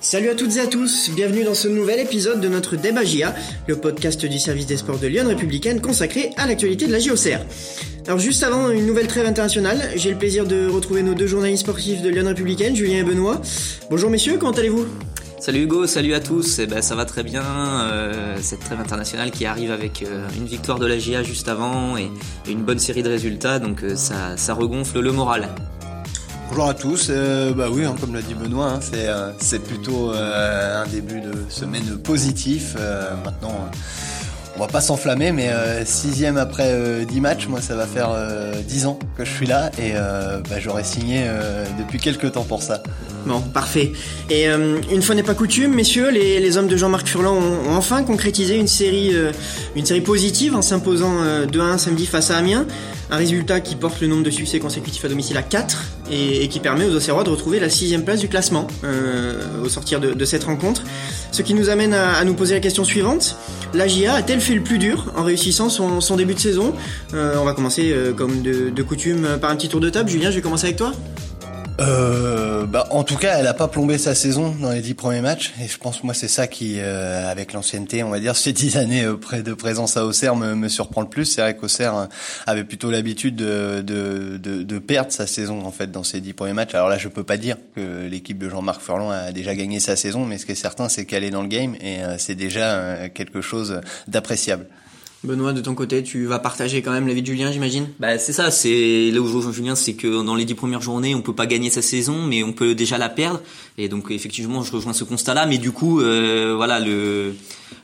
Salut à toutes et à tous, bienvenue dans ce nouvel épisode de notre Débat JA, le podcast du service des sports de Lyon Républicaine consacré à l'actualité de la JOCR. Alors juste avant une nouvelle trêve internationale, j'ai le plaisir de retrouver nos deux journalistes sportifs de Lyon Républicaine, Julien et Benoît. Bonjour messieurs, comment allez-vous? Salut Hugo, salut à tous. Eh ben, ça va très bien. Euh, cette trêve internationale qui arrive avec euh, une victoire de la GIA juste avant et, une bonne série de résultats, donc euh, ça regonfle le moral. Bonjour à tous. bah oui, hein, comme l'a dit Benoît, hein, c'est c'est plutôt un début de semaine positif. maintenant on va pas s'enflammer, mais euh, sixième après euh, dix matchs, moi ça va faire euh, dix ans que je suis là et bah, j'aurais signé depuis quelques temps pour ça. Bon, parfait. Et une fois n'est pas coutume, messieurs, les, hommes de Jean-Marc Furlan ont, enfin concrétisé une série, positive en s'imposant 2-1 samedi face à Amiens. Un résultat qui porte le nombre de succès consécutifs à domicile à 4 et, qui permet aux Auxerrois de retrouver la sixième place du classement au sortir de, cette rencontre. Ce qui nous amène à nous poser la question suivante. La GIA a-t-elle fait le plus dur en réussissant son, début de saison? Euh, On va commencer euh, comme de, coutume par un petit tour de table. Julien, je vais commencer avec toi. Euh, bah, en tout cas, elle a pas plombé sa saison dans les dix premiers matchs, et je pense moi c'est ça qui, euh, avec l'ancienneté, on va dire ces dix années euh, de présence à Auxerre, me, surprend le plus. C'est vrai qu'Auxerre euh, avait plutôt l'habitude de, de, de, de, perdre sa saison en fait dans ces dix premiers matchs. Alors là, je peux pas dire que l'équipe de Jean-Marc Furlan a déjà gagné sa saison, mais ce qui est certain, c'est qu'elle est dans le game, et c'est déjà quelque chose d'appréciable. Benoît, de ton côté, tu vas partager quand même l'avis de Julien, j'imagine? Bah c'est ça, c'est là où je rejoins Julien, c'est que dans les dix premières journées, on peut pas gagner sa saison, mais on peut déjà la perdre. Et donc effectivement, je rejoins ce constat-là, mais du coup, euh, voilà, le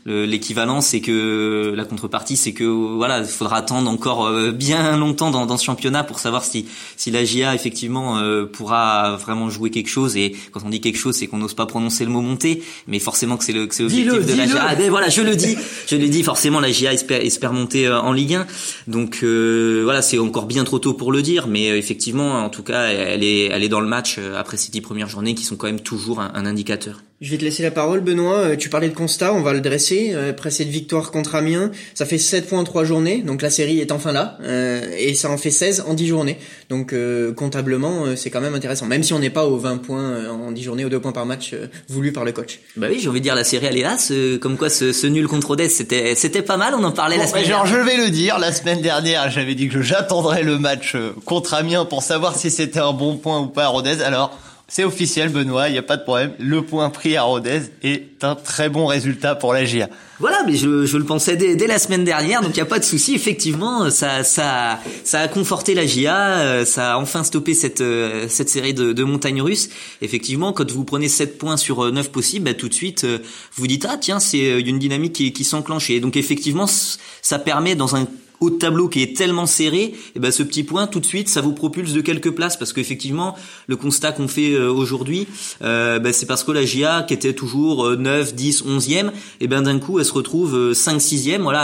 l'équivalent, c'est que la contrepartie, c'est que voilà, il faudra attendre encore euh, bien longtemps dans, dans, ce championnat pour savoir si si la GIA effectivement euh, pourra vraiment jouer quelque chose. Et quand on dit quelque chose, c'est qu'on n'ose pas prononcer le mot monter, mais forcément que c'est le que l'objectif de la GIA. Ah, ben voilà, je le dis, je le dis. Forcément, la GIA espère, espère monter euh, en Ligue 1. Donc voilà, c'est encore bien trop tôt pour le dire, mais effectivement, en tout cas, elle est elle est dans le match après ces dix premières journées qui sont quand même toujours un indicateur. Je vais te laisser la parole, Benoît. Euh, tu parlais de constat, on va le dresser. Euh, après cette victoire contre Amiens, ça fait 7 points en 3 journées, donc la série est enfin là. Euh, et ça en fait 16 en 10 journées. Donc comptablement, c'est quand même intéressant. Même si on n'est pas aux 20 points en 10 journées, aux 2 points par match voulu par le coach. Bah oui, j'ai envie de dire, la série elle est là. comme quoi ce, nul contre Odès, c'était c'était pas mal, on en parlait la semaine dernière. je vais le dire, la semaine dernière, j'avais dit que j'attendrais le match contre Amiens pour savoir si c'était un bon point ou pas à Rodez. Alors... C'est officiel, Benoît, il n'y a pas de problème. Le point pris à Rodez est un très bon résultat pour la GIA. Voilà, mais je, je le pensais dès, dès, la semaine dernière, donc il n'y a pas de souci. Effectivement, ça, ça, ça a conforté la GIA, euh, ça a enfin stoppé cette, euh, cette série de, de montagnes russes. Effectivement, quand vous prenez 7 points sur 9 euh, possibles, bah, tout de suite, vous dites, ah tiens, c'est une dynamique qui, qui s'enclenche. Et donc effectivement, ça permet dans un haut de tableau qui est tellement serré, et eh ben ce petit point tout de suite ça vous propulse de quelques places. Parce qu'effectivement le constat qu'on fait euh, aujourd'hui euh, ben, c'est parce que la GIA qui était toujours 9, 10, 11e, et ben d'un coup elle se retrouve 5 euh, 6e voilà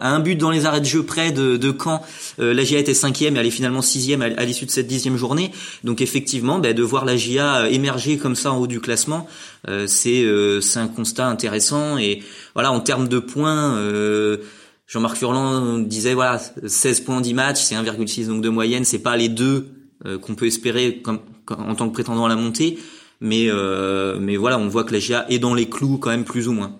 à, un but dans les arrêts de jeu près de, de Caen, la GIA était 5e et elle est finalement 6e à, l'issue de cette dixième journée. Donc effectivement ben, de voir la GIA émerger comme ça en haut du classement, c'est c'est un constat intéressant. Et voilà en termes de points Jean-Marc Furlan disait voilà 16 points en 10 matchs, c'est 1,6 donc de moyenne, c'est pas les deux euh, qu'on peut espérer comme, en tant que prétendant à la montée, mais euh, mais voilà, on voit que la GIA est dans les clous quand même plus ou moins.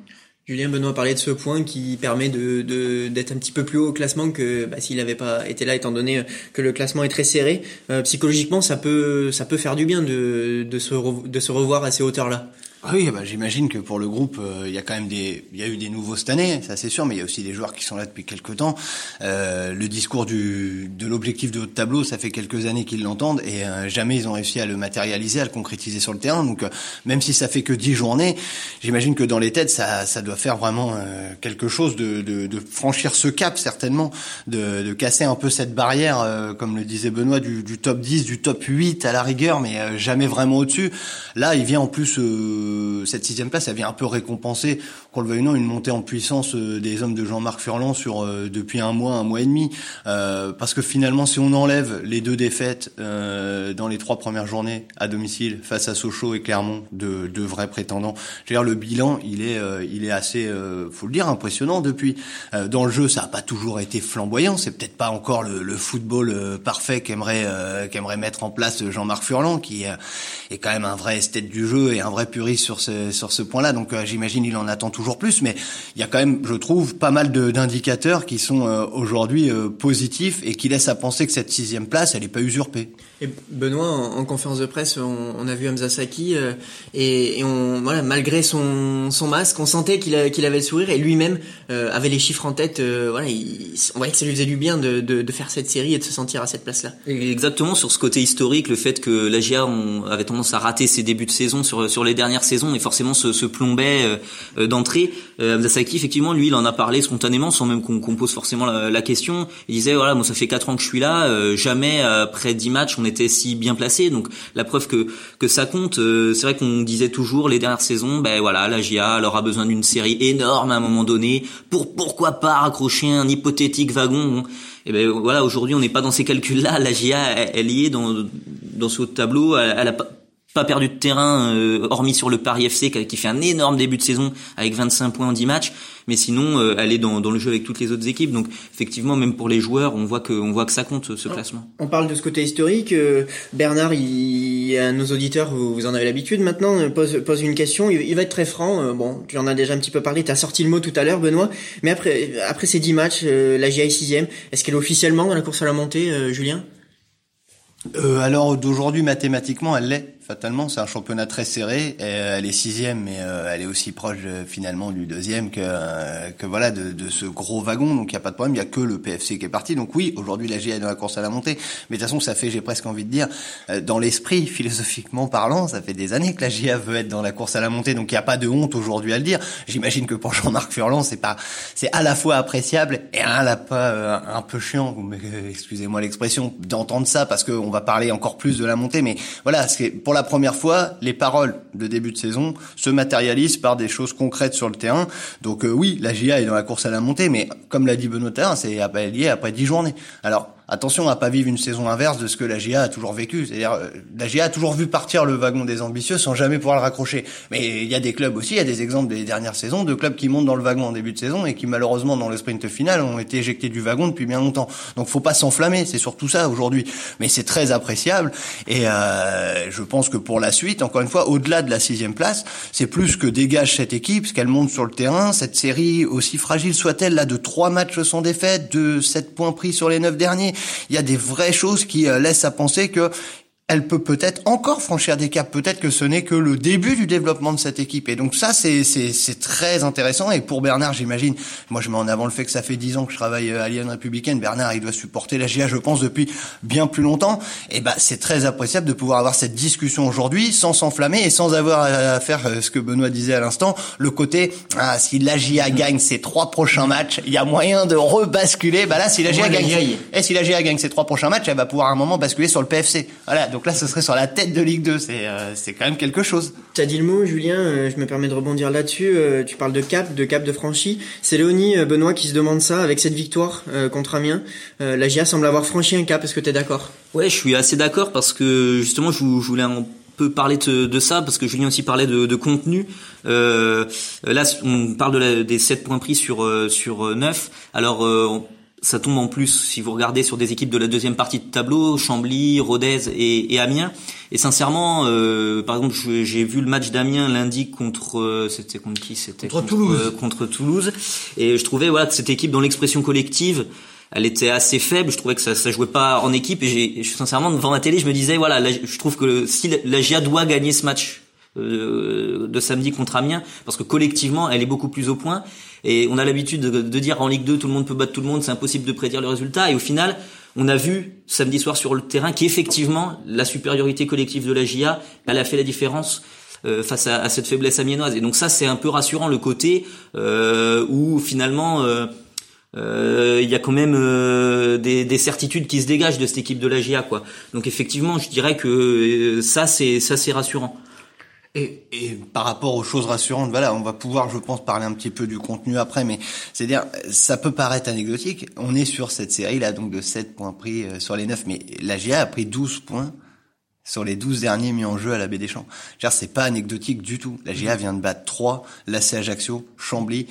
Julien Benoît parlait de ce point qui permet de d'être un petit peu plus haut au classement que bah, s'il n'avait pas été là, étant donné que le classement est très serré. Euh, psychologiquement, ça peut ça peut faire du bien de de se de se revoir à ces hauteurs là. Oui, bah, j'imagine que pour le groupe, euh, il y a quand même des, il y a eu des nouveaux cette année, ça c'est sûr, mais il y a aussi des joueurs qui sont là depuis quelques temps. Euh, le discours du, de l'objectif de haut tableau, ça fait quelques années qu'ils l'entendent et euh, jamais ils ont réussi à le matérialiser, à le concrétiser sur le terrain. Donc, euh, même si ça fait que dix journées, j'imagine que dans les têtes, ça, ça doit faire vraiment quelque chose de, de, de, franchir ce cap certainement, de, de casser un peu cette barrière, comme le disait Benoît, du, du, top 10, du top 8 à la rigueur, mais jamais vraiment au-dessus. Là, il vient en plus cette sixième place, elle vient un peu récompenser, qu'on le veuille ou non, une montée en puissance euh, des hommes de Jean-Marc Furlan sur euh, depuis un mois, un mois et demi. Euh, parce que finalement, si on enlève les deux défaites dans les trois premières journées à domicile face à Sochaux et Clermont, de, de vrais prétendants, je veux dire, le bilan, il est, il est assez, faut le dire, impressionnant depuis. dans le jeu, ça n'a pas toujours été flamboyant. C'est peut-être pas encore le, le football parfait qu'aimerait qu'aimerait mettre en place Jean-Marc Furlan, qui est quand même un vrai esthète du jeu et un vrai puriste sur ce sur ce point-là. Donc j'imagine il en attend toujours plus, mais il y a quand même, je trouve, pas mal d'indicateurs qui sont aujourd'hui positifs et qui laissent à penser que cette sixième place, elle n'est pas usurpée. Et Benoît, en, conférence de presse, on, a vu Hamza Saki et, et, on voilà malgré son son masque, on sentait qu'il qu'il avait le sourire et lui-même avait les chiffres en tête. voilà, il, on voyait que ça lui faisait du bien de, de, de faire cette série et de se sentir à cette place-là. Exactement sur ce côté historique, le fait que la GIA avait tendance à rater ses débuts de saison sur sur les dernières saisons et forcément se, se plombait euh, euh. Euh, effectivement, lui, il en a parlé spontanément sans même qu'on pose forcément la, question. Il disait voilà, moi ça fait quatre ans que je suis là, euh, jamais après dix matchs on était si bien placé. Donc la preuve que que ça compte. c'est vrai qu'on disait toujours les dernières saisons, ben voilà, la GIA elle aura besoin d'une série énorme à un moment donné pour pourquoi pas raccrocher un hypothétique wagon. Et ben voilà, aujourd'hui on n'est pas dans ces calculs-là. La GIA, elle, y est dans dans ce tableau. Elle a pas pas perdu de terrain, euh, hormis sur le Paris FC qui fait un énorme début de saison avec 25 points en 10 matchs. Mais sinon, euh, elle est dans, dans, le jeu avec toutes les autres équipes. Donc, effectivement, même pour les joueurs, on voit que, on voit que ça compte ce classement. On parle de ce côté historique. Euh, Bernard, il, à nos auditeurs, vous, vous en avez l'habitude maintenant, pose, pose une question. Il, va être très franc. bon, tu en as déjà un petit peu parlé. Tu as sorti le mot tout à l'heure, Benoît. Mais après, après ces 10 matchs, la GIA est sixième. Est-ce qu'elle est officiellement dans la course à la montée, Julien? Alors d'aujourd'hui mathématiquement elle l'est fatalement. C'est un championnat très serré. Et elle est sixième, mais euh, elle est aussi proche finalement du deuxième que euh, que voilà de, de, ce gros wagon. Donc il y a pas de problème. Il y a que le PFC qui est parti. Donc oui, aujourd'hui la GIA est dans la course à la montée. Mais de toute façon, ça fait, j'ai presque envie de dire, euh, dans l'esprit philosophiquement parlant, ça fait des années que la GIA veut être dans la course à la montée. Donc il n'y a pas de honte aujourd'hui à le dire. J'imagine que pour Jean-Marc Furlan, c'est pas, c'est à la fois appréciable et à la fois un peu chiant. Excusez-moi l'expression d'entendre ça parce qu'on va parler encore plus de la montée. Mais voilà, c'est pour la première fois, les paroles de début de saison se matérialisent par des choses concrètes sur le terrain. Donc euh, oui, la GIA est dans la course à la montée, mais comme l'a dit Benoît c'est lié après 10 journées. Alors attention à pas vivre une saison inverse de ce que la GIA a toujours vécu. C'est-à-dire, euh, la GIA a toujours vu partir le wagon des ambitieux sans jamais pouvoir le raccrocher. Mais il y a des clubs aussi, il y a des exemples des dernières saisons de clubs qui montent dans le wagon en début de saison et qui malheureusement dans le sprint final ont été éjectés du wagon depuis bien longtemps. Donc faut pas s'enflammer, c'est surtout ça aujourd'hui. Mais c'est très appréciable et euh, je pense que pour la suite, encore une fois, au-delà de la sixième place, c'est plus que dégage cette équipe, ce qu'elle monte sur le terrain, cette série aussi fragile soit-elle là de trois matchs sans défaite, de sept points pris sur les neuf derniers il y a des vraies choses qui euh, laissent à penser que elle peut peut-être encore franchir des caps. Peut-être que ce n'est que le début du développement de cette équipe. Et donc ça, c'est c'est très intéressant. Et pour Bernard, j'imagine, moi je mets en avant le fait que ça fait dix ans que je travaille à Lyon Républicaine. Bernard, il doit supporter la GIA, je pense, depuis bien plus longtemps. Et ben c'est très appréciable de pouvoir avoir cette discussion aujourd'hui sans s'enflammer et sans avoir à faire euh, ce que Benoît disait à l'instant, le côté ah si la GIA gagne ses trois prochains matchs, il y a moyen de rebasculer. Bah là, si la GIA gagne, et si la GIA gagne ses trois prochains matchs, elle va pouvoir à un moment basculer sur le PFC. Voilà. Donc là, ce serait sur la tête de Ligue 2. C'est euh, c'est quand même quelque chose. T'as dit le mot, Julien. Euh, je me permets de rebondir là-dessus. Euh, tu parles de cap, de cap de franchi. C'est Léonie Benoît qui se demande ça avec cette victoire contre Amiens. la GIA semble avoir franchi un cap. Est-ce que t'es d'accord? Ouais, je suis assez d'accord parce que justement, je, voulais un peu parler de, ça parce que Julien aussi parlait de, de contenu. Euh, là, on parle de des 7 points pris sur sur 9. Alors ça tombe en plus si vous regardez sur des équipes de la deuxième partie de tableau, Chambly, Rodez et, et Amiens. Et sincèrement, euh, par exemple, j'ai vu le match d'Amiens lundi contre euh, c'était contre qui C'était contre, Toulouse. Euh, contre Toulouse. Et je trouvais voilà que cette équipe dans l'expression collective, elle était assez faible. Je trouvais que ça, ça jouait pas en équipe. Et j'ai sincèrement devant ma télé, je me disais voilà, je trouve que si la GIA doit gagner ce match euh, de samedi contre Amiens parce que collectivement elle est beaucoup plus au point et on a l'habitude de, dire en Ligue 2 tout le monde peut battre tout le monde c'est impossible de prédire le résultat et au final on a vu samedi soir sur le terrain qu'effectivement la supériorité collective de la GIA elle a fait la différence euh, face à, cette faiblesse amiénoise et donc ça c'est un peu rassurant le côté euh, où finalement il y a quand même des, des, certitudes qui se dégagent de cette équipe de la GIA quoi. Donc effectivement, je dirais que ça c'est ça c'est rassurant. Et, et, par rapport aux choses rassurantes, voilà, on va pouvoir, je pense, parler un petit peu du contenu après, mais c'est-à-dire, ça peut paraître anecdotique. On est sur cette série-là, donc de 7 points pris euh, sur les 9, mais la GIA a pris 12 points sur les 12 derniers mis en jeu à la Baie des Champs. C'est pas anecdotique du tout. La GA vient de battre 3, l'AC Ajaccio, Chambly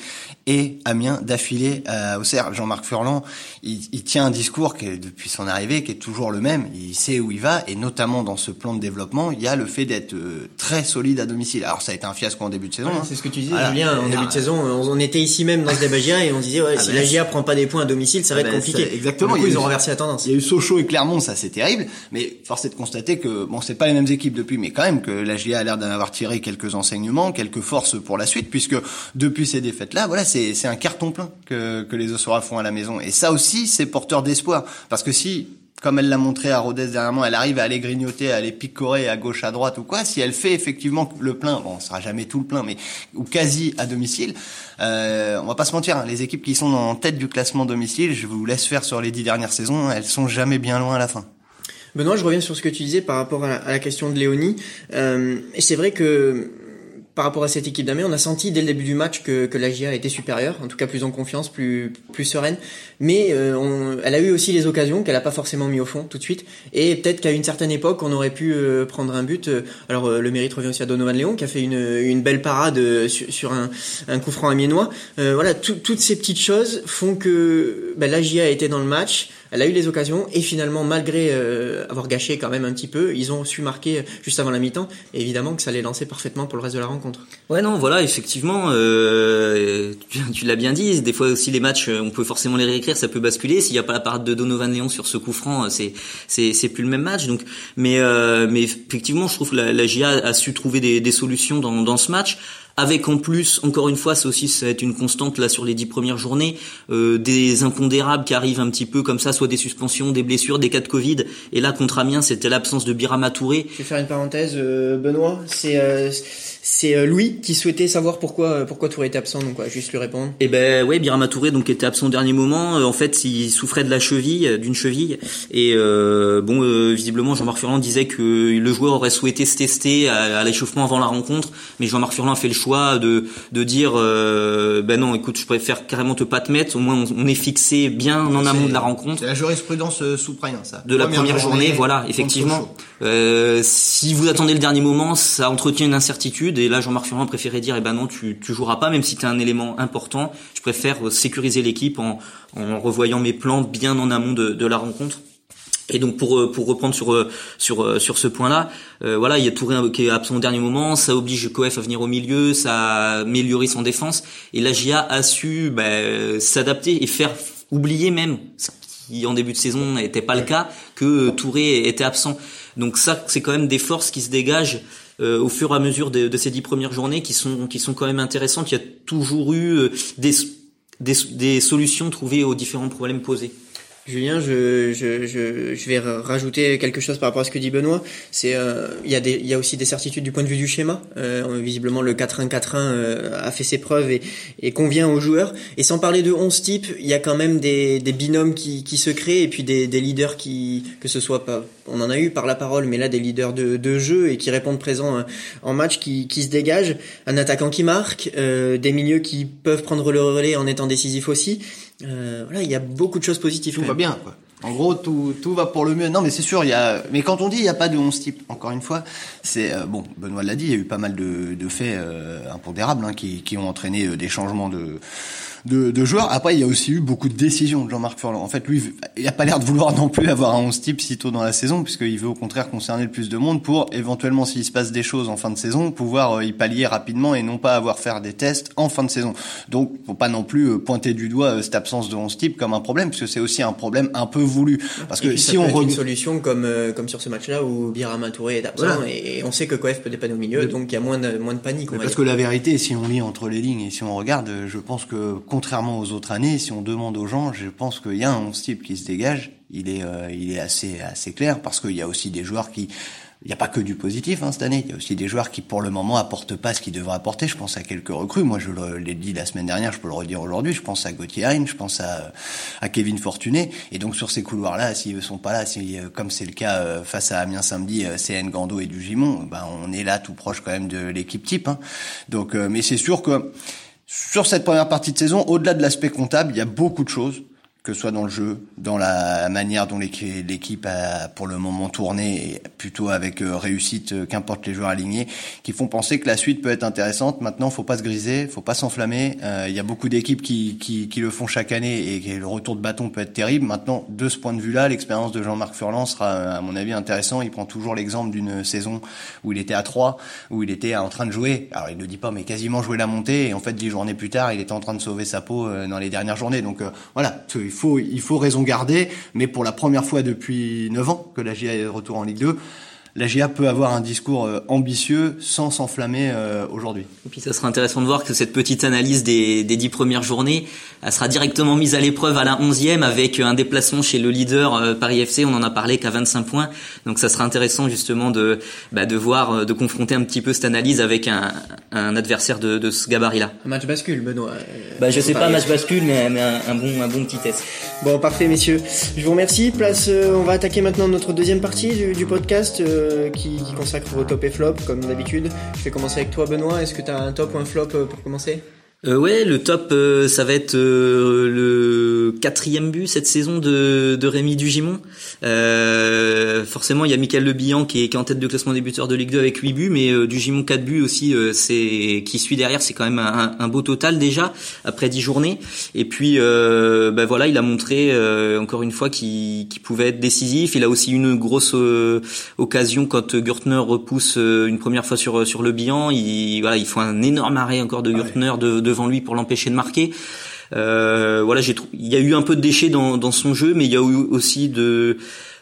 et Amiens d'affilée euh, au CER. Jean-Marc Furlan, il, il, tient un discours qui est, depuis son arrivée qui est toujours le même. Il sait où il va et notamment dans ce plan de développement, il y a le fait d'être euh, très solide à domicile. Alors ça a été un fiasco en début de saison. hein. C'est ce que tu disais, Julien. En début de saison, on, était ici même dans ce débat GA et on disait ouais, ah si ben, la GA prend pas des points à domicile, ça va ah être ben, compliqué. Exactement. Du coup, ils ont renversé la tendance. Il y a eu Sochaux et Clermont, ça c'est terrible. Mais force est de constater que bon, c'est pas les mêmes équipes depuis, mais quand même que la GA a l'air d'en avoir tiré quelques enseignements, quelques forces pour la suite, puisque depuis ces défaites-là, voilà, c'est c'est un carton plein que que les Ossoras font à la maison. Et ça aussi, c'est porteur d'espoir, parce que si comme elle l'a montré à Rodez dernièrement, elle arrive à aller grignoter, à aller picorer à gauche, à droite ou quoi. Si elle fait effectivement le plein, bon, ce sera jamais tout le plein, mais ou quasi à domicile, euh, on va pas se mentir. Hein, les équipes qui sont en tête du classement domicile, je vous laisse faire sur les dix dernières saisons, elles sont jamais bien loin à la fin. Benoît, je reviens sur ce que tu disais par rapport à la, question de Léonie. Euh, et c'est vrai que par rapport à cette équipe d'Amiens, on a senti dès le début du match que, que la GIA était supérieure, en tout cas plus en confiance, plus plus sereine. Mais euh, on, elle a eu aussi les occasions qu'elle n'a pas forcément mis au fond tout de suite. Et peut-être qu'à une certaine époque, on aurait pu euh, prendre un but. alors euh, le mérite revient aussi à Donovan Léon qui a fait une, une belle parade sur, sur un, un coup franc amiénois. voilà, toutes ces petites choses font que ben, la GIA était dans le match. Elle a eu les occasions et finalement, malgré euh, avoir gâché quand même un petit peu, ils ont su marquer juste avant la mi-temps. Et évidemment que ça les lançait parfaitement pour le reste de la rencontre. Ouais, non, voilà, effectivement, euh, tu, l'as bien dit. Des fois aussi les matchs, on peut forcément les réécrire, ça peut basculer. S'il n'y a pas la parade de Donovan Léon sur ce coup franc, c'est c'est c'est plus le même match. Donc, mais euh, mais effectivement, je trouve que la, la GIA a su trouver des, des solutions dans dans ce match avec en plus, encore une fois, c'est aussi ça va être une constante là sur les dix premières journées, euh, des impondérables qui arrivent un petit peu comme ça, soit des suspensions, des blessures, des cas de Covid. Et là, contre Amiens, c'était l'absence de Birama Touré. Je vais faire une parenthèse, euh, Benoît. C'est euh, c'est euh, Louis qui souhaitait savoir pourquoi euh, pourquoi Touré était absent, donc quoi, juste lui répondre. Eh ben ouais, Birama Touré donc était absent au dernier moment. Euh, en fait, il souffrait de la cheville, d'une cheville, et bon, visiblement Jean-Marc Furlan disait que le joueur aurait souhaité se tester à, l'échauffement avant la rencontre, mais Jean-Marc Furlan a fait le choix de de dire ben non, écoute, je préfère carrément te pas te mettre. Au moins, on, est fixé bien en amont de la rencontre. C'est la jurisprudence sous ça. De la première journée, voilà, effectivement. si vous attendez le dernier moment, ça entretient une incertitude et là, Jean-Marc Furlan préférait dire, eh ben non, tu, tu joueras pas, même si tu es un élément important. Je préfère euh, sécuriser l'équipe en, revoyant mes plans bien en amont de, la rencontre. Et donc pour euh, reprendre sur euh, sur ce point-là, voilà, il y a Touré qui est absent au dernier moment, ça oblige Coef à venir au milieu, ça améliore son défense, et la GIA a su bah, s'adapter et faire oublier même, ce qui en début de saison n'était pas le cas, que Touré était absent. Donc ça, c'est quand même des forces qui se dégagent au fur et à mesure de, de, ces dix premières journées qui sont qui sont quand même intéressantes. Il y a toujours eu euh, des, des, des solutions trouvées aux différents problèmes posés. Julien, je, je, je, je, vais rajouter quelque chose par rapport à ce que dit Benoît. C'est euh, il y a des il y a aussi des certitudes du point de vue du schéma. Euh, visiblement le 4-1-4-1 euh, a fait ses preuves et, et, convient aux joueurs. Et sans parler de 11 types, il y a quand même des, des binômes qui, qui se créent et puis des, des leaders qui que ce soit pas on en a eu par la parole, mais là des leaders de, de jeu et qui répondent présents euh, en match qui, qui se dégagent. Un attaquant qui marque, euh, des milieux qui peuvent prendre le relais en étant décisifs aussi. Euh, voilà, il y a beaucoup de choses positives. Tout va bien, quoi. En gros, tout, tout va pour le mieux. Non, mais c'est sûr, il y a. Mais quand on dit il n'y a pas de 11 types, encore une fois, c'est euh, bon. Benoît l'a dit, il y a eu pas mal de, de faits euh, impondérables hein, qui, qui ont entraîné euh, des changements de de, de, joueurs. Après, il y a aussi eu beaucoup de décisions de Jean-Marc Furlan. En fait, lui, il a pas l'air de vouloir non plus avoir un 11 type si tôt dans la saison, puisqu'il veut au contraire concerner le plus de monde pour éventuellement, s'il se passe des choses en fin de saison, pouvoir euh, y pallier rapidement et non pas avoir faire des tests en fin de saison. Donc, faut pas non plus euh, pointer du doigt euh, cette absence de 11 type comme un problème, puisque c'est aussi un problème un peu voulu. Parce que si on une solution comme comme sur ce match-là où Birama Touré est absent et on sait que Coef peut dépanner au milieu, donc il y a moins de moins de panique. parce que la vérité, si on lit entre les lignes et si on regarde, je pense que contrairement aux autres années, si on demande aux gens, je pense qu'il y a un type qui se dégage. Il est, euh, il est assez, assez clair parce qu'il y a aussi des joueurs qui, il n'y a pas que du positif hein, cette année. Il y a aussi des joueurs qui, pour le moment, apportent pas ce qu'ils devraient apporter. Je pense à quelques recrues. Moi, je l'ai dit la semaine dernière, je peux le redire aujourd'hui. Je pense à Gauthier Hein, je pense à, à Kevin Fortuné. Et donc, sur ces couloirs-là, s'ils sont pas là, si, euh, comme c'est le cas euh, face à Amiens samedi, CN Gando et du Gimon, ben, on est là tout proche quand même de l'équipe type. Hein. Donc, mais c'est sûr que sur cette première partie de saison, au-delà de l'aspect comptable, il y a beaucoup de choses que ce soit dans le jeu, dans la manière dont l'équipe a pour le moment tourné, plutôt avec euh, réussite, euh, qu'importe les joueurs alignés, qui font penser que la suite peut être intéressante. Maintenant, faut pas se griser, faut pas s'enflammer. Euh, il y a beaucoup d'équipes qui, qui, qui, le font chaque année et le retour de bâton peut être terrible. Maintenant, de ce point de vue-là, l'expérience de Jean-Marc Furlan sera, à mon avis, intéressant. Il prend toujours l'exemple d'une saison où il était à 3, où il était en train de jouer. Alors, il ne dit pas, mais quasiment jouer la montée. Et en fait, dix journées plus tard, il était en train de sauver sa peau dans les dernières journées. Donc, voilà, il il faut raison garder, mais pour la première fois depuis 9 ans que la GIA est de retour en Ligue 2, la GIA peut avoir un discours euh, ambitieux sans s'enflammer euh, aujourd'hui. Et puis ça sera intéressant de voir que cette petite analyse des, des dix premières journées, elle sera directement mise à l'épreuve à la onzième avec un déplacement chez le leader euh, Paris FC. On en a parlé qu'à 25 points, donc ça sera intéressant justement de bah, de voir, de confronter un petit peu cette analyse avec un, un adversaire de, de ce gabarit-là. Un match bascule, Benoît. Bah je sais pas, match bascule, mais, mais un, bon un bon petit test. Bon parfait messieurs, je vous remercie. Place, on va attaquer maintenant notre deuxième partie du, du podcast. Euh, qui, consacre vos top et flop comme d'habitude. Je vais commencer avec toi Benoît. Est-ce que tu as un top ou un flop euh, pour commencer? Euh, ouais, le top, euh, ça va être euh, le quatrième but cette saison de, de Rémi Dugimon. Euh, forcément, il y a Michael Le Bihan qui est, qui est en tête de classement des buteurs de Ligue 2 avec 8 buts, mais Dugimon 4 buts aussi, c'est qui suit derrière, c'est quand même un, un, beau total déjà après 10 journées. Et puis, ben voilà, il a montré encore une fois qu'il pouvait être décisif. Il a aussi une grosse occasion quand Gürtner repousse une première fois sur sur Le Bihan. Il voilà, il faut un énorme arrêt encore de Gürtner de, de devant lui pour l'empêcher de marquer. Euh, voilà, j'ai il y a eu un peu de déchets dans, dans son jeu, mais il y a eu aussi de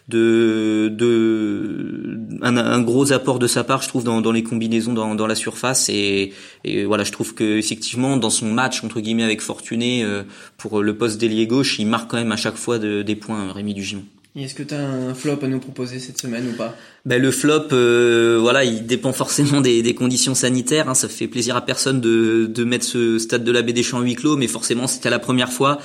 de, de un, un, gros apport de sa part, je trouve, dans, dans les combinaisons dans, dans la surface. Et, et, voilà, je trouve que effectivement, dans son match entre guillemets avec Fortuné euh, pour le poste d'ailier gauche, il marque quand même à chaque fois de, des points, Rémi Dugimon. Est-ce que tu un flop à nous proposer cette semaine ou pas? Ben, le flop, euh, voilà, il dépend forcément des, des conditions sanitaires. Hein. Ça fait plaisir à personne de, de mettre ce stade de la Baie des Champs huis clos, mais forcément c'était la première fois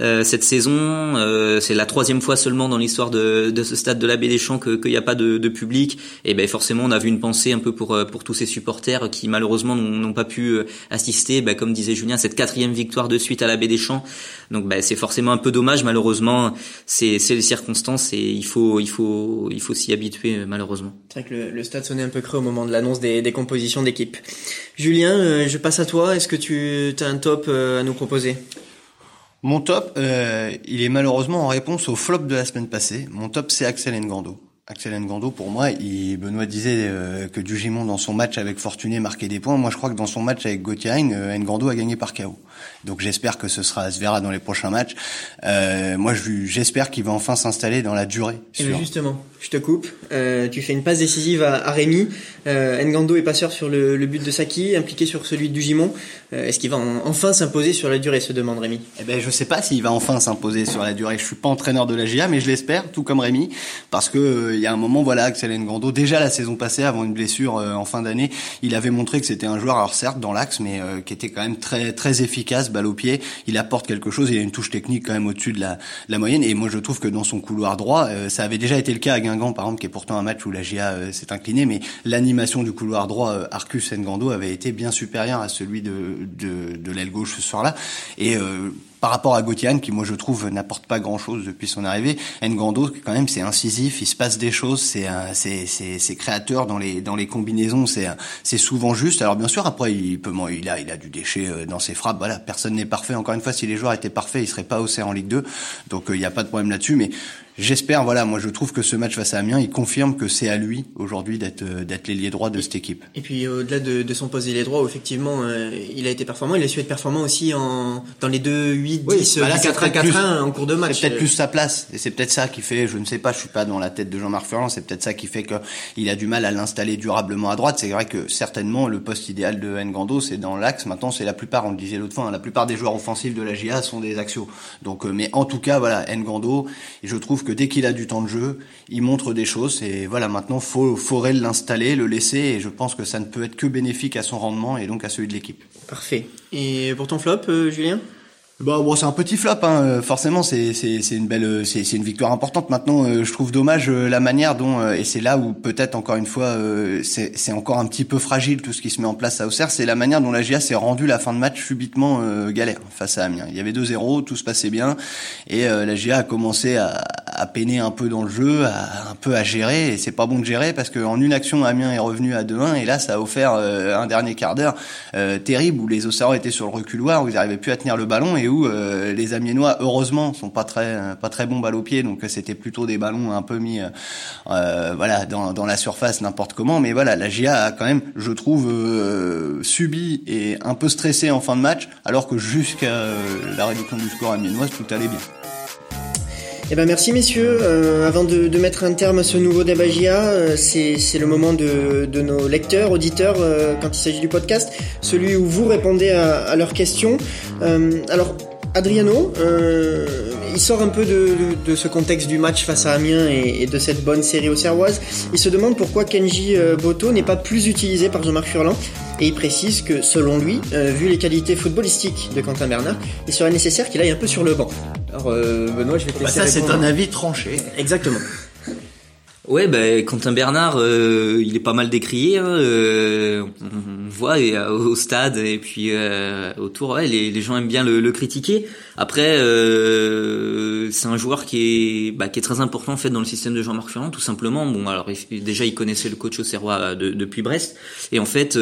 euh, cette saison. Euh, c'est la troisième fois seulement dans l'histoire de, de, ce stade de la Baie des Champs qu'il n'y a pas de, de, public. Et ben forcément, on a vu une pensée un peu pour pour tous ces supporters qui malheureusement n'ont pas pu assister. Ben, comme disait Julien, cette quatrième victoire de suite à la Baie des Champs. Donc ben, c'est forcément un peu dommage. Malheureusement, c'est les circonstances et il faut il faut il faut s'y habituer. Malheureusement. C'est vrai que le, stade sonnait un peu creux au moment de l'annonce des, des, compositions d'équipe. Julien, euh, je passe à toi. Est-ce que tu as un top euh, à nous proposer? Mon top, euh, il est malheureusement en réponse au flop de la semaine passée. Mon top, c'est Axel Ngando. Axel Ngando, pour moi, il, Benoît disait que Dugimon, dans son match avec Fortuné, marquait des points. Moi, je crois que dans son match avec Gauthier Ngando a gagné par KO. Donc j'espère que ce sera se verra dans les prochains matchs. Euh, moi, j'espère qu'il va enfin s'installer dans la durée. Et eh justement, je te coupe. Euh, tu fais une passe décisive à, à Rémi. Euh, Ngando est passeur sur le, le, but de Saki, impliqué sur celui du Gimon. Euh, Est-ce qu'il va enfin s'imposer sur la durée, se demande Rémi Eh ben, je sais pas s'il va enfin s'imposer sur la durée. Je suis pas entraîneur de la GIA, mais je l'espère, tout comme Rémi, parce que euh, y a un moment, voilà, Axel Ngando, déjà la saison passée, avant une blessure euh, en fin d'année, il avait montré que c'était un joueur, alors certes dans l'axe, mais qui était quand même très très efficace balle au pied. Il apporte quelque chose. Il a une touche technique quand même au-dessus de la, moyenne. Et moi, je trouve que dans son couloir droit, euh, ça avait déjà été le cas à Guingamp, par exemple, qui est pourtant un match où la GIA euh, s'est inclinée. Mais l'animation du couloir droit, euh, Arcus Ngando, avait été bien supérieure à celui de, de, de l'aile gauche ce soir-là. Et par rapport à Gauthier qui moi je trouve n'apporte pas grand chose depuis son arrivée Ngando quand même c'est incisif il se passe des choses c'est c'est c'est créateur dans les dans les combinaisons c'est c'est souvent juste. Alors bien sûr après il peut il a il a du déchet euh, dans ses frappes voilà personne n'est parfait. Encore une fois si les joueurs étaient parfaits ils seraient pas haussés en Ligue 2 donc euh, il n'y a pas de problème là-dessus mais J'espère, voilà, moi je trouve que ce match face à Amiens, il confirme que c'est à lui aujourd'hui d'être euh, d'être l'ailier droit de cette équipe. Et puis au-delà de, de, son poste d'ailier droit, où effectivement euh, il a été performant, il a su être performant aussi en dans les deux 8 10 4 1 4 1 en cours de match. C'est peut-être plus sa place et c'est peut-être ça qui fait, je ne sais pas, je suis pas dans la tête de Jean-Marc Ferrand, c'est peut-être ça qui fait que il a du mal à l'installer durablement à droite. C'est vrai que certainement le poste idéal de Ngando, c'est dans l'axe. Maintenant, c'est la plupart, on le disait l'autre fois, hein, la plupart des joueurs offensifs de la GIA sont des axiaux. Donc euh, mais en tout cas, voilà, Ngando, je trouve que dès qu'il a du temps de jeu, il montre des choses et voilà, maintenant faut faudrait l'installer, le laisser et je pense que ça ne peut être que bénéfique à son rendement et donc à celui de l'équipe. Parfait. Et pour ton flop, euh, Julien? Bah bon, c'est un petit flop, hein. forcément. C'est c'est une belle, c'est c'est une victoire importante. Maintenant, euh, je trouve dommage euh, la manière dont euh, et c'est là où peut-être encore une fois, c'est c'est encore un petit peu fragile tout ce qui se met en place à Auxerre. C'est la manière dont la GIA s'est rendue la fin de match subitement galère face à Amiens. Il y avait 2-0, tout se passait bien et la GIA a commencé à, à peiner un peu dans le jeu, à, un peu à gérer. Et c'est pas bon de gérer parce qu'en une action, Amiens est revenu à 2-1 et là, ça a offert un dernier quart d'heure terrible où les Auxerrois étaient sur le reculoir, où ils n'arrivaient plus à tenir le ballon et euh, les Amiénois heureusement sont pas très pas très bons balles au pied donc c'était plutôt des ballons un peu mis euh, voilà dans, dans la surface n'importe comment mais voilà la GIA a quand même je trouve euh, subi et un peu stressé en fin de match alors que jusqu'à la réduction du score amiénoise tout allait bien. Eh ben merci messieurs. avant de, mettre un terme à ce nouveau débat GIA, c'est le moment de, nos lecteurs, auditeurs, quand il s'agit du podcast, celui où vous répondez à, à leurs questions. alors Adriano, euh, il sort un peu de, ce contexte du match face à Amiens et, de cette bonne série au Serroise. Il se demande pourquoi Kenji euh, Boto n'est pas plus utilisé par Jean-Marc Furlan. Et il précise que, selon lui, euh, vu les qualités footballistiques de Quentin Bernard, il serait nécessaire qu'il aille un peu sur le banc. Alors, Benoît, je vais te bah, laisser. ça, c'est un avis tranché. Exactement. Ouais, ben Quentin Bernard, euh, il est pas mal décrié. Hein, euh, on voit au stade et puis euh, autour, ouais, les, gens aiment bien le, critiquer. Après, c'est un joueur qui est, bah, qui est très important en fait dans le système de Jean-Marc Ferrand, tout simplement. Bon, alors déjà, il connaissait le coach au Serrois depuis Brest, et en fait,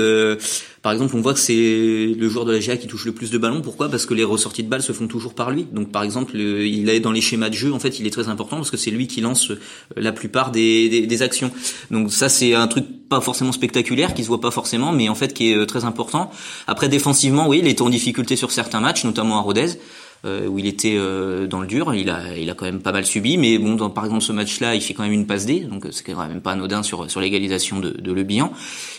par exemple, on voit que c'est le joueur de la GA qui touche le plus de ballons. Pourquoi? Parce que les ressorties de balles se font toujours par lui. Donc, par exemple, il est dans les schémas de jeu. En fait, il est très important parce que c'est lui qui lance euh, la plupart des, actions. Donc, ça, c'est un truc pas forcément spectaculaire, qui se voit pas forcément, mais en fait qui est euh, très important. Après, défensivement, oui, il était en difficulté sur certains matchs, notamment à Rodez. Euh, où il était euh, dans le dur. Il a, il a quand même pas mal subi, mais bon, dans, par exemple ce match-là, il fait quand même une passe D, donc c'est quand même pas anodin sur sur l'égalisation de, de Le Bihan.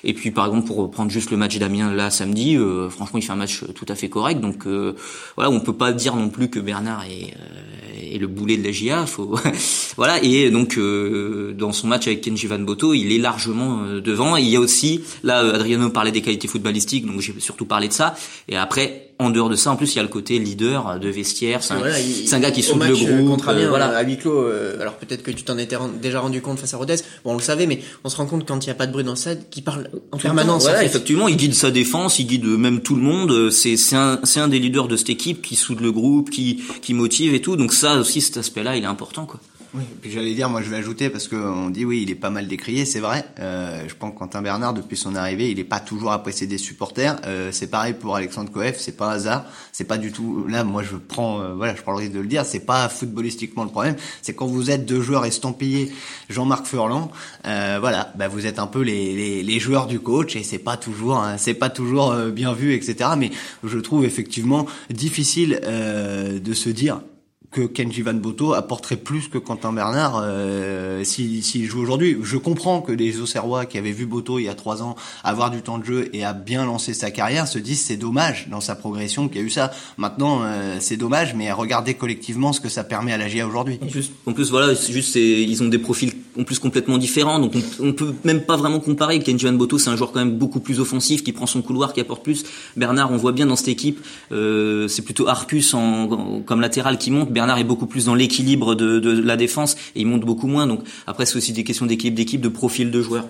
Et puis par exemple pour prendre juste le match d'Amiens là samedi, euh, franchement, il fait un match tout à fait correct. Donc voilà, on peut pas dire non plus que Bernard est, est le boulet de la GIA. Faut voilà. Et donc dans son match avec Kenji Van Boto, il est largement devant. Et il y a aussi là, Adriano parlait des qualités footballistiques, donc j'ai surtout parlé de ça. Et après en dehors de ça, en plus, il y a le côté leader de vestiaire. C'est un, gars qui soude le groupe. Euh, voilà. à huis clos. Euh, alors peut-être que tu t'en étais déjà rendu compte face à Rodez. Bon, on le savait, mais on se rend compte quand il n'y a pas de bruit dans le stade, qu'il parle en permanence. Voilà, effectivement, il guide sa défense, il guide même tout le monde. C'est c'est un c'est un des leaders de cette équipe qui soude le groupe, qui qui motive et tout. Donc ça aussi, cet aspect-là, il est important, quoi. Oui, puis j'allais dire, moi je vais ajouter parce qu'on dit oui, il est pas mal décrié, c'est vrai. Euh, je pense que Quentin Bernard, depuis son arrivée, il est pas toujours apprécié des supporters. Euh, c'est pareil pour Alexandre Coef, c'est pas hasard, c'est pas du tout. Là, moi je prends, euh, voilà, je prends le risque de le dire, c'est pas footballistiquement le problème, c'est quand vous êtes deux joueurs estampillés, Jean-Marc Furlan, euh, voilà, bah vous êtes un peu les, les, les joueurs du coach et c'est pas toujours, hein, c'est pas toujours euh, bien vu, etc. Mais je trouve effectivement difficile de se dire que Kenji Van Boto apporterait plus que Quentin Bernard euh, s'il si, joue aujourd'hui. Je comprends que les Auxerrois qui avaient vu Boto il y a trois ans avoir du temps de jeu et a bien lancé sa carrière se disent c'est dommage dans sa progression qu'il y a eu ça. Maintenant euh, c'est dommage, mais regardez collectivement ce que ça permet à la GIA aujourd'hui. En plus, en plus voilà, juste ils ont des profils en plus complètement différents, donc on, on peut même pas vraiment comparer. Kenji Van Boto c'est un joueur quand même beaucoup plus offensif, qui prend son couloir, qui apporte plus. Bernard on voit bien dans cette équipe, euh, c'est plutôt Arcus en, comme latéral qui monte. Bernard est beaucoup plus dans l'équilibre de, la défense et il monte beaucoup moins. Donc après, c'est aussi des questions d'équipe, d'équipe, de profil de joueurs.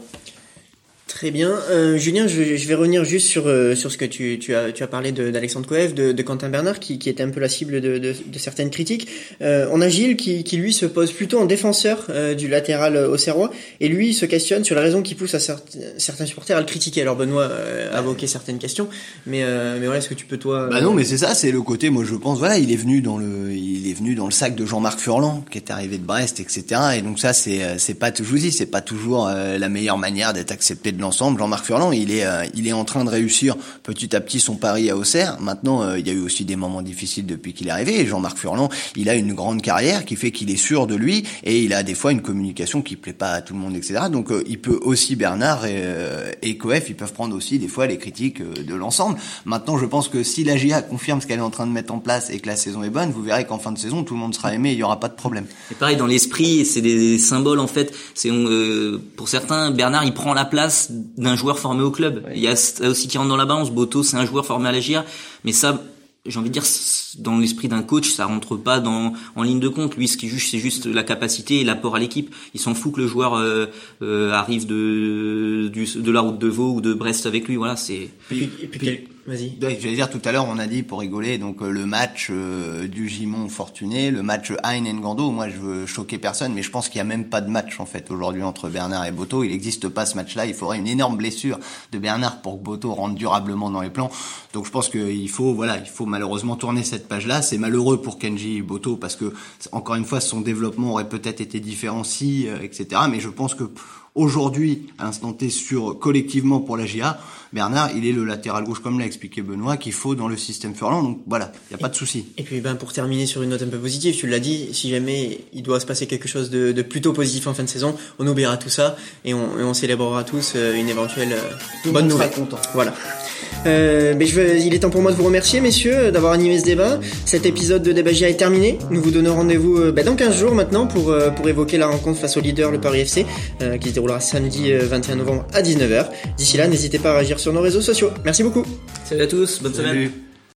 Très bien. Euh, Julien, je, vais revenir juste sur, euh, sur ce que tu, tu, as, tu as parlé d'Alexandre Coef, de, de, Quentin Bernard, qui, qui était un peu la cible de, de, de certaines critiques. Euh, on a Gilles qui, qui, lui, se pose plutôt en défenseur euh, du latéral au Serrois, et lui, se questionne sur la raison qui pousse à certains supporters à le critiquer. Alors Benoît euh, a évoqué certaines questions, mais, mais voilà, est-ce que tu peux toi... Bah non, mais c'est ça, c'est le côté, moi je pense, voilà, il est venu dans le, il est venu dans le sac de Jean-Marc Furlan, qui est arrivé de Brest, etc. Et donc ça, c'est, pas, je vous dis, c'est pas toujours la meilleure manière d'être accepté de l'ensemble. Jean-Marc Furlan, il est, euh, il est en train de réussir petit à petit son pari à Auxerre. Maintenant, euh, il y a eu aussi des moments difficiles depuis qu'il est arrivé. Jean-Marc Furlan, il a une grande carrière qui fait qu'il est sûr de lui et il a des fois une communication qui plaît pas à tout le monde, etc. Donc, euh, il peut aussi Bernard et, et Coef, ils peuvent prendre aussi des fois les critiques de l'ensemble. Maintenant, je pense que si la GIA confirme ce qu'elle est en train de mettre en place et que la saison est bonne, vous verrez qu'en fin de saison, tout le monde sera aimé, il y aura pas de problème. Et pareil dans l'esprit, c'est des symboles en fait. C'est pour certains, Bernard, il prend la place d'un joueur formé au club. Il y a aussi qui rentre dans la balance. Boto, c'est un joueur formé à la GIA, mais ça, j'ai envie de dire dans l'esprit d'un coach ça rentre pas dans en ligne de compte. Lui ce qui juge c'est juste la capacité et l'apport à l'équipe. Il s'en fout que le joueur euh, euh, arrive de du, de la route de Vaud ou de Brest avec lui. Voilà c'est Vas-y. J'allais dire tout à l'heure, on a dit pour rigoler, donc euh, le match euh, du Gimon Fortuné, le match Hein Ngando. Moi, je veux choquer personne, mais je pense qu'il y a même pas de match en fait aujourd'hui entre Bernard et Boto. Il n'existe pas ce match-là. Il faudrait une énorme blessure de Bernard pour que Boto rentre durablement dans les plans. Donc je pense qu'il faut, voilà, il faut malheureusement tourner cette page-là. C'est malheureux pour Kenji Boto parce que encore une fois, son développement aurait peut-être été différent si, euh, etc. Mais je pense que aujourd'hui, à l'instant T, sur collectivement pour la GIA, Bernard, il est le latéral gauche, comme l'a expliqué Benoît, qu'il faut dans le système Furlan. Donc voilà, il n'y a pas de souci. Et puis ben, pour terminer sur une note un peu positive, tu l'as dit, si jamais il doit se passer quelque chose de, de, plutôt positif en fin de saison, on oubliera tout ça et on, et on célébrera tous euh, une éventuelle euh, bonne nouvelle. content. Voilà. Euh, mais je veux, il est temps pour moi de vous remercier, messieurs, d'avoir animé ce débat. Cet épisode de Débat est terminé. Nous vous donnons rendez-vous euh, ben, dans 15 jours maintenant pour, pour évoquer la rencontre face au leader, le Paris FC, qui se déroulera samedi 21 novembre à 19h. D'ici là, n'hésitez pas à réagir sur nos réseaux sociaux. Merci beaucoup. Salut à tous, bonne semaine.